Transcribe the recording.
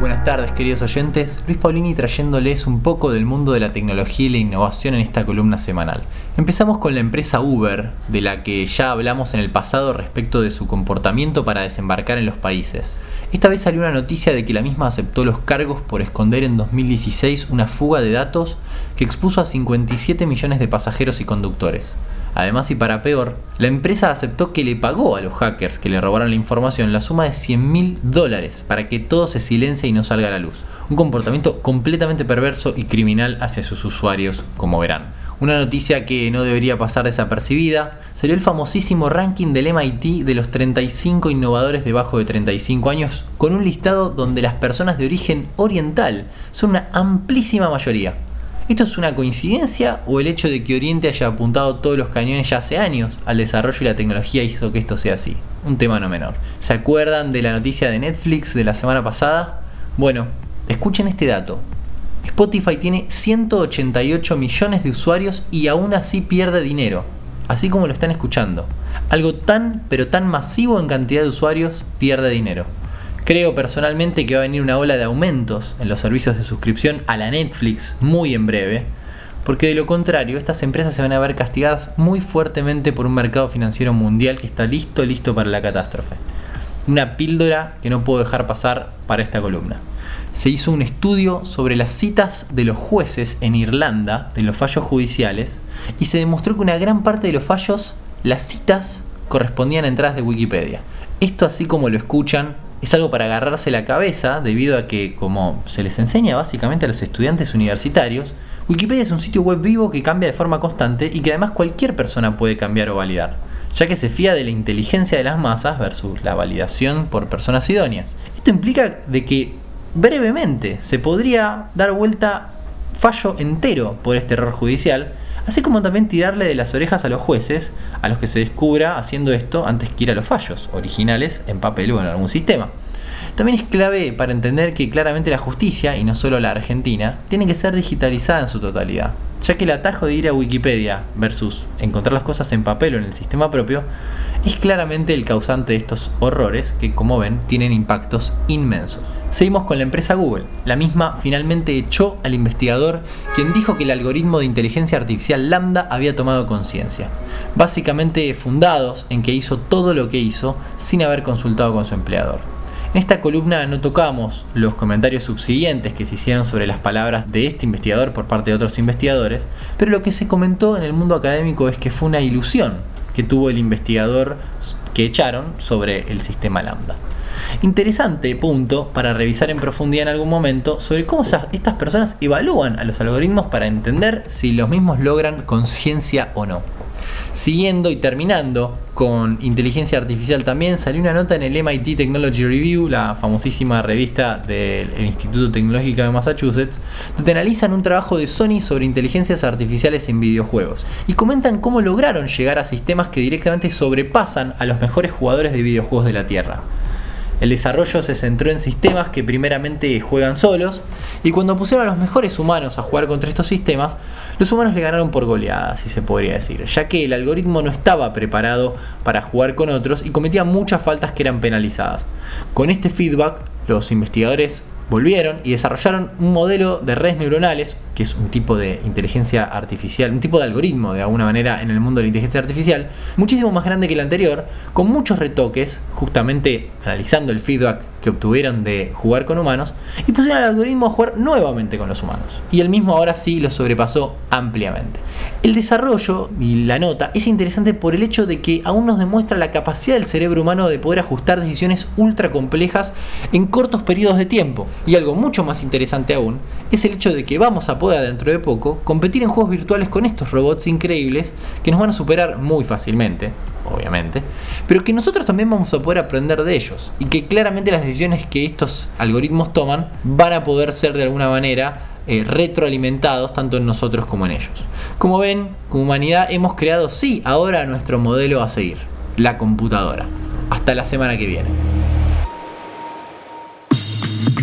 Buenas tardes queridos oyentes, Luis Paulini trayéndoles un poco del mundo de la tecnología y la innovación en esta columna semanal. Empezamos con la empresa Uber, de la que ya hablamos en el pasado respecto de su comportamiento para desembarcar en los países. Esta vez salió una noticia de que la misma aceptó los cargos por esconder en 2016 una fuga de datos que expuso a 57 millones de pasajeros y conductores. Además y para peor, la empresa aceptó que le pagó a los hackers que le robaron la información la suma de 100 mil dólares para que todo se silencie y no salga a la luz. Un comportamiento completamente perverso y criminal hacia sus usuarios, como verán. Una noticia que no debería pasar desapercibida, salió el famosísimo ranking del MIT de los 35 innovadores debajo de 35 años, con un listado donde las personas de origen oriental son una amplísima mayoría. ¿Esto es una coincidencia o el hecho de que Oriente haya apuntado todos los cañones ya hace años al desarrollo y la tecnología hizo que esto sea así? Un tema no menor. ¿Se acuerdan de la noticia de Netflix de la semana pasada? Bueno, escuchen este dato. Spotify tiene 188 millones de usuarios y aún así pierde dinero, así como lo están escuchando. Algo tan, pero tan masivo en cantidad de usuarios pierde dinero. Creo personalmente que va a venir una ola de aumentos en los servicios de suscripción a la Netflix muy en breve, porque de lo contrario estas empresas se van a ver castigadas muy fuertemente por un mercado financiero mundial que está listo, listo para la catástrofe. Una píldora que no puedo dejar pasar para esta columna. Se hizo un estudio sobre las citas de los jueces en Irlanda, de los fallos judiciales, y se demostró que una gran parte de los fallos, las citas, correspondían a entradas de Wikipedia. Esto así como lo escuchan, es algo para agarrarse la cabeza debido a que, como se les enseña básicamente a los estudiantes universitarios, Wikipedia es un sitio web vivo que cambia de forma constante y que además cualquier persona puede cambiar o validar, ya que se fía de la inteligencia de las masas versus la validación por personas idóneas. Esto implica de que brevemente se podría dar vuelta fallo entero por este error judicial, así como también tirarle de las orejas a los jueces a los que se descubra haciendo esto antes que ir a los fallos originales en papel o en algún sistema. También es clave para entender que claramente la justicia, y no solo la argentina, tiene que ser digitalizada en su totalidad, ya que el atajo de ir a Wikipedia versus encontrar las cosas en papel o en el sistema propio es claramente el causante de estos horrores que, como ven, tienen impactos inmensos. Seguimos con la empresa Google. La misma finalmente echó al investigador quien dijo que el algoritmo de inteligencia artificial Lambda había tomado conciencia. Básicamente fundados en que hizo todo lo que hizo sin haber consultado con su empleador. En esta columna no tocamos los comentarios subsiguientes que se hicieron sobre las palabras de este investigador por parte de otros investigadores, pero lo que se comentó en el mundo académico es que fue una ilusión que tuvo el investigador que echaron sobre el sistema Lambda. Interesante punto para revisar en profundidad en algún momento sobre cómo estas personas evalúan a los algoritmos para entender si los mismos logran conciencia o no. Siguiendo y terminando con inteligencia artificial también, salió una nota en el MIT Technology Review, la famosísima revista del Instituto Tecnológico de Massachusetts, donde analizan un trabajo de Sony sobre inteligencias artificiales en videojuegos y comentan cómo lograron llegar a sistemas que directamente sobrepasan a los mejores jugadores de videojuegos de la Tierra. El desarrollo se centró en sistemas que primeramente juegan solos, y cuando pusieron a los mejores humanos a jugar contra estos sistemas, los humanos le ganaron por goleada, si se podría decir, ya que el algoritmo no estaba preparado para jugar con otros y cometía muchas faltas que eran penalizadas. Con este feedback, los investigadores volvieron y desarrollaron un modelo de redes neuronales, que es un tipo de inteligencia artificial, un tipo de algoritmo de alguna manera en el mundo de la inteligencia artificial, muchísimo más grande que el anterior, con muchos retoques, justamente analizando el feedback que obtuvieron de jugar con humanos, y pusieron al algoritmo a jugar nuevamente con los humanos. Y el mismo ahora sí lo sobrepasó ampliamente. El desarrollo y la nota es interesante por el hecho de que aún nos demuestra la capacidad del cerebro humano de poder ajustar decisiones ultra complejas en cortos periodos de tiempo. Y algo mucho más interesante aún es el hecho de que vamos a poder dentro de poco competir en juegos virtuales con estos robots increíbles que nos van a superar muy fácilmente, obviamente, pero que nosotros también vamos a poder aprender de ellos y que claramente las decisiones que estos algoritmos toman van a poder ser de alguna manera eh, retroalimentados tanto en nosotros como en ellos. Como ven, como humanidad hemos creado sí ahora nuestro modelo a seguir, la computadora. Hasta la semana que viene.